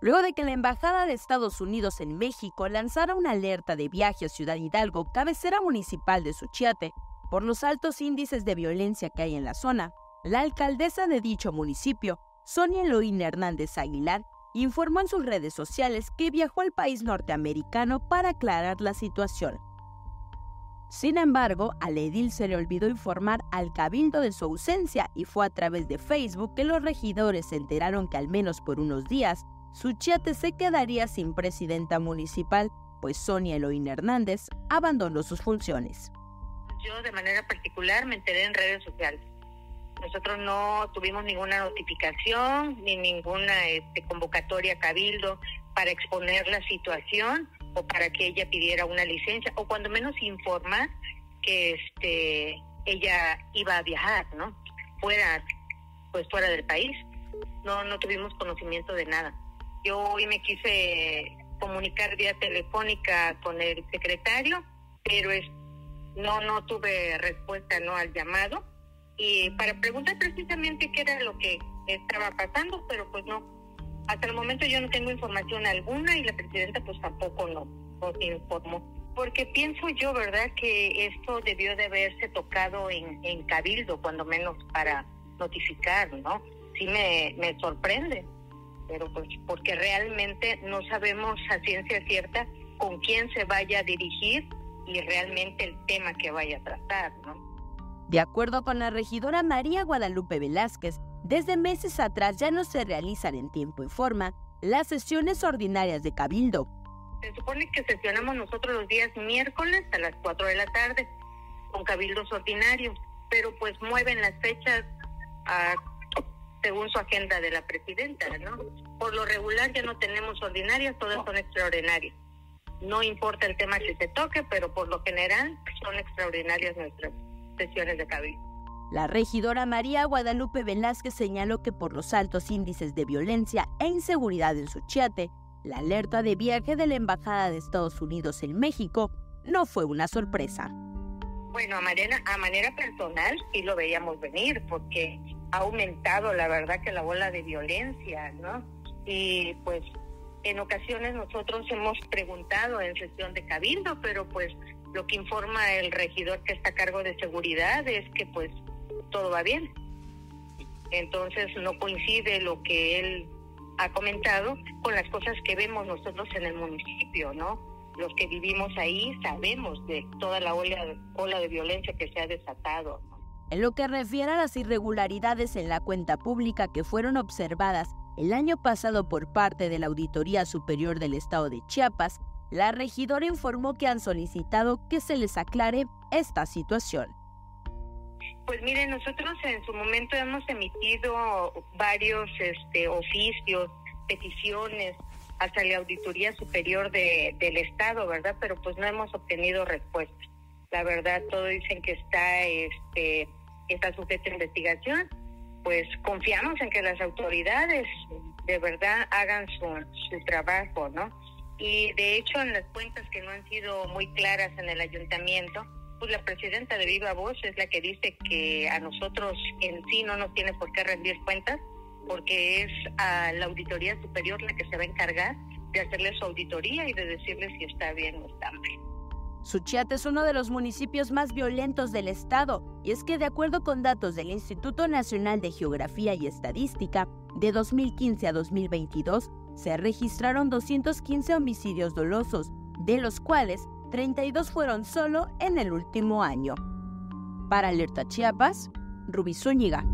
luego de que la Embajada de Estados Unidos en México lanzara una alerta de viaje a Ciudad Hidalgo, cabecera municipal de Suchiate, por los altos índices de violencia que hay en la zona. La alcaldesa de dicho municipio, Sonia Eloína Hernández Aguilar, informó en sus redes sociales que viajó al país norteamericano para aclarar la situación. Sin embargo, a edil se le olvidó informar al cabildo de su ausencia y fue a través de Facebook que los regidores se enteraron que al menos por unos días Suchiate se quedaría sin presidenta municipal, pues Sonia Eloína Hernández abandonó sus funciones. Yo de manera particular me enteré en redes sociales. Nosotros no tuvimos ninguna notificación ni ninguna este, convocatoria cabildo para exponer la situación o para que ella pidiera una licencia o cuando menos informar que este ella iba a viajar, ¿no? Fuera pues fuera del país. No no tuvimos conocimiento de nada. Yo hoy me quise comunicar vía telefónica con el secretario, pero es, no no tuve respuesta no al llamado y para preguntar precisamente qué era lo que estaba pasando, pero pues no hasta el momento yo no tengo información alguna y la presidenta pues tampoco no nos informó. Porque pienso yo, ¿verdad?, que esto debió de haberse tocado en, en Cabildo, cuando menos para notificar, ¿no? Sí me, me sorprende, pero pues porque realmente no sabemos a ciencia cierta con quién se vaya a dirigir y realmente el tema que vaya a tratar, ¿no? De acuerdo con la regidora María Guadalupe Velázquez, desde meses atrás ya no se realizan en tiempo y forma las sesiones ordinarias de Cabildo. Se supone que sesionamos nosotros los días miércoles a las 4 de la tarde con cabildos ordinarios, pero pues mueven las fechas según su agenda de la presidenta, ¿no? Por lo regular ya no tenemos ordinarias, todas son extraordinarias. No importa el tema que se toque, pero por lo general son extraordinarias nuestras sesiones de cabildo. La regidora María Guadalupe Velázquez señaló que por los altos índices de violencia e inseguridad en Suchiate, la alerta de viaje de la Embajada de Estados Unidos en México no fue una sorpresa. Bueno, a manera, a manera personal sí lo veíamos venir porque ha aumentado la verdad que la ola de violencia, ¿no? Y pues en ocasiones nosotros hemos preguntado en sesión de cabildo, pero pues lo que informa el regidor que está a cargo de seguridad es que pues todo va bien. Entonces no coincide lo que él ha comentado con las cosas que vemos nosotros en el municipio, ¿no? Los que vivimos ahí sabemos de toda la ola, de violencia que se ha desatado. En lo que refiere a las irregularidades en la cuenta pública que fueron observadas el año pasado por parte de la Auditoría Superior del Estado de Chiapas, la regidora informó que han solicitado que se les aclare esta situación. Pues mire, nosotros en su momento hemos emitido varios este, oficios, peticiones hasta la Auditoría Superior de, del Estado, ¿verdad? Pero pues no hemos obtenido respuesta. La verdad, todos dicen que está, este, está sujeto a investigación. Pues confiamos en que las autoridades de verdad hagan su, su trabajo, ¿no? Y de hecho, en las cuentas que no han sido muy claras en el ayuntamiento, pues la presidenta de Viva Voz es la que dice que a nosotros en sí no nos tiene por qué rendir cuentas, porque es a la Auditoría Superior la que se va a encargar de hacerle su auditoría y de decirle si está bien o está mal. Suchiate es uno de los municipios más violentos del estado, y es que de acuerdo con datos del Instituto Nacional de Geografía y Estadística, de 2015 a 2022 se registraron 215 homicidios dolosos, de los cuales 32 fueron solo en el último año. Para Alerta Chiapas, Rubí Zúñiga.